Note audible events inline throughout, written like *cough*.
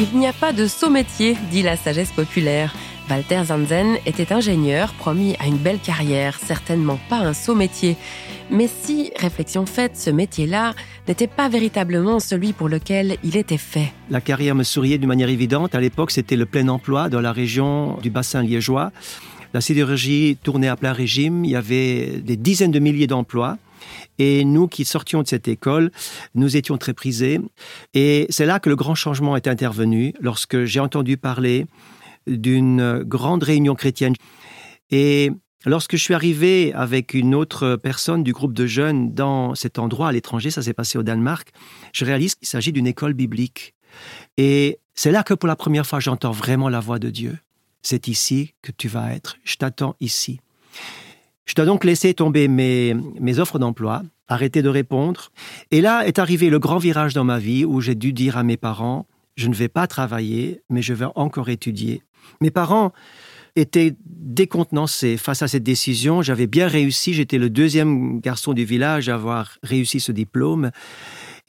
Il n'y a pas de saut métier, dit la sagesse populaire. Walter Zanzen était ingénieur, promis à une belle carrière, certainement pas un saut métier. Mais si, réflexion faite, ce métier-là n'était pas véritablement celui pour lequel il était fait. La carrière me souriait d'une manière évidente. À l'époque, c'était le plein emploi dans la région du bassin liégeois. La sidérurgie tournait à plein régime. Il y avait des dizaines de milliers d'emplois. Et nous qui sortions de cette école, nous étions très prisés. Et c'est là que le grand changement est intervenu, lorsque j'ai entendu parler d'une grande réunion chrétienne. Et lorsque je suis arrivé avec une autre personne du groupe de jeunes dans cet endroit à l'étranger, ça s'est passé au Danemark, je réalise qu'il s'agit d'une école biblique. Et c'est là que pour la première fois j'entends vraiment la voix de Dieu. C'est ici que tu vas être. Je t'attends ici. Je dois donc laisser tomber mes, mes offres d'emploi, arrêter de répondre. Et là est arrivé le grand virage dans ma vie où j'ai dû dire à mes parents, je ne vais pas travailler, mais je vais encore étudier. Mes parents étaient décontenancés face à cette décision. J'avais bien réussi, j'étais le deuxième garçon du village à avoir réussi ce diplôme.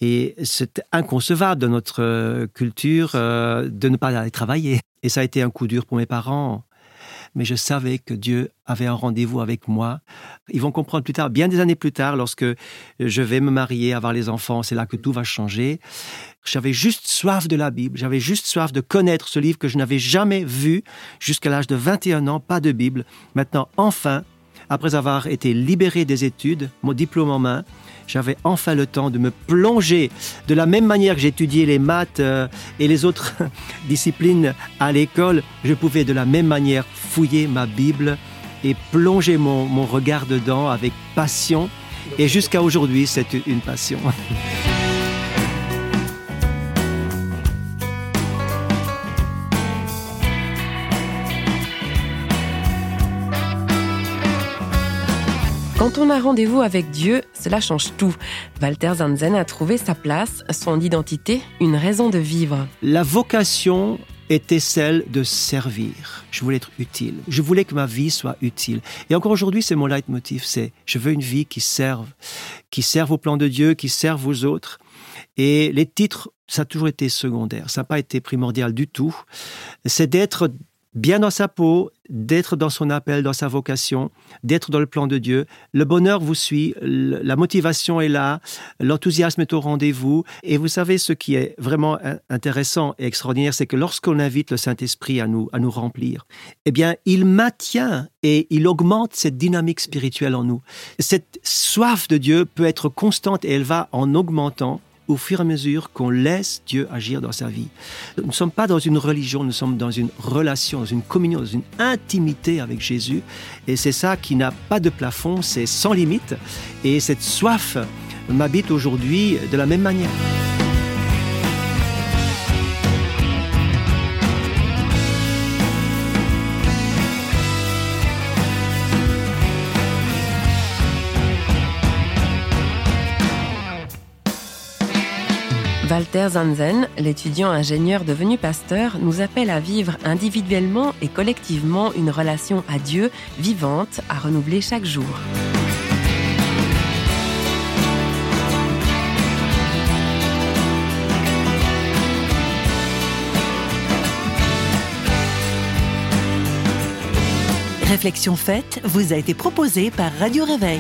Et c'est inconcevable dans notre euh, culture euh, de ne pas aller travailler. Et ça a été un coup dur pour mes parents mais je savais que Dieu avait un rendez-vous avec moi. Ils vont comprendre plus tard, bien des années plus tard, lorsque je vais me marier, avoir les enfants, c'est là que tout va changer. J'avais juste soif de la Bible, j'avais juste soif de connaître ce livre que je n'avais jamais vu jusqu'à l'âge de 21 ans, pas de Bible. Maintenant, enfin, après avoir été libéré des études, mon diplôme en main, j'avais enfin le temps de me plonger de la même manière que j'étudiais les maths euh, et les autres *laughs* disciplines à l'école, je pouvais de la même manière fouiller ma Bible et plonger mon, mon regard dedans avec passion. Et jusqu'à aujourd'hui, c'est une passion. *laughs* Quand on a rendez-vous avec Dieu, cela change tout. Walter Zanzen a trouvé sa place, son identité, une raison de vivre. La vocation était celle de servir. Je voulais être utile. Je voulais que ma vie soit utile. Et encore aujourd'hui, c'est mon leitmotiv, c'est je veux une vie qui serve, qui serve au plan de Dieu, qui serve aux autres. Et les titres, ça a toujours été secondaire, ça n'a pas été primordial du tout. C'est d'être bien dans sa peau, d'être dans son appel, dans sa vocation, d'être dans le plan de Dieu. Le bonheur vous suit, la motivation est là, l'enthousiasme est au rendez-vous. Et vous savez, ce qui est vraiment intéressant et extraordinaire, c'est que lorsqu'on invite le Saint-Esprit à nous, à nous remplir, eh bien, il maintient et il augmente cette dynamique spirituelle en nous. Cette soif de Dieu peut être constante et elle va en augmentant au fur et à mesure qu'on laisse Dieu agir dans sa vie. Nous ne sommes pas dans une religion, nous sommes dans une relation, dans une communion, dans une intimité avec Jésus. Et c'est ça qui n'a pas de plafond, c'est sans limite. Et cette soif m'habite aujourd'hui de la même manière. Walter Zanzen, l'étudiant ingénieur devenu pasteur, nous appelle à vivre individuellement et collectivement une relation à Dieu vivante, à renouveler chaque jour. Réflexion faite vous a été proposée par Radio Réveil.